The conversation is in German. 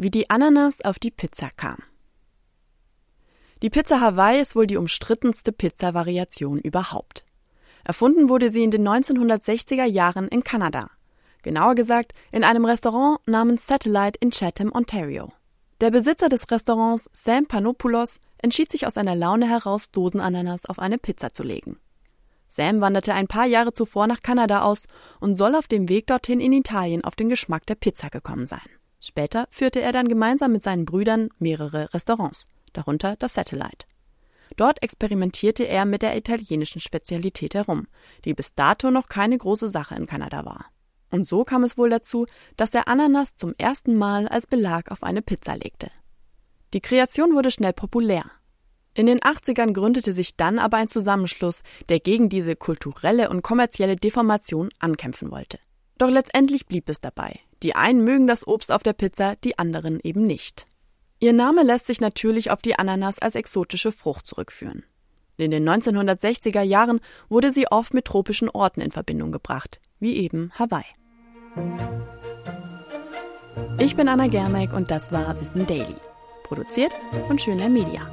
Wie die Ananas auf die Pizza kam. Die Pizza Hawaii ist wohl die umstrittenste Pizza-Variation überhaupt. Erfunden wurde sie in den 1960er Jahren in Kanada. Genauer gesagt in einem Restaurant namens Satellite in Chatham, Ontario. Der Besitzer des Restaurants, Sam Panopoulos, entschied sich aus einer Laune heraus, Dosenananas auf eine Pizza zu legen. Sam wanderte ein paar Jahre zuvor nach Kanada aus und soll auf dem Weg dorthin in Italien auf den Geschmack der Pizza gekommen sein. Später führte er dann gemeinsam mit seinen Brüdern mehrere Restaurants, darunter das Satellite. Dort experimentierte er mit der italienischen Spezialität herum, die bis dato noch keine große Sache in Kanada war. Und so kam es wohl dazu, dass der Ananas zum ersten Mal als Belag auf eine Pizza legte. Die Kreation wurde schnell populär. In den 80ern gründete sich dann aber ein Zusammenschluss, der gegen diese kulturelle und kommerzielle Deformation ankämpfen wollte. Doch letztendlich blieb es dabei. Die einen mögen das Obst auf der Pizza, die anderen eben nicht. Ihr Name lässt sich natürlich auf die Ananas als exotische Frucht zurückführen. In den 1960er Jahren wurde sie oft mit tropischen Orten in Verbindung gebracht, wie eben Hawaii. Ich bin Anna Germeck und das war Wissen Daily, produziert von Schöner Media.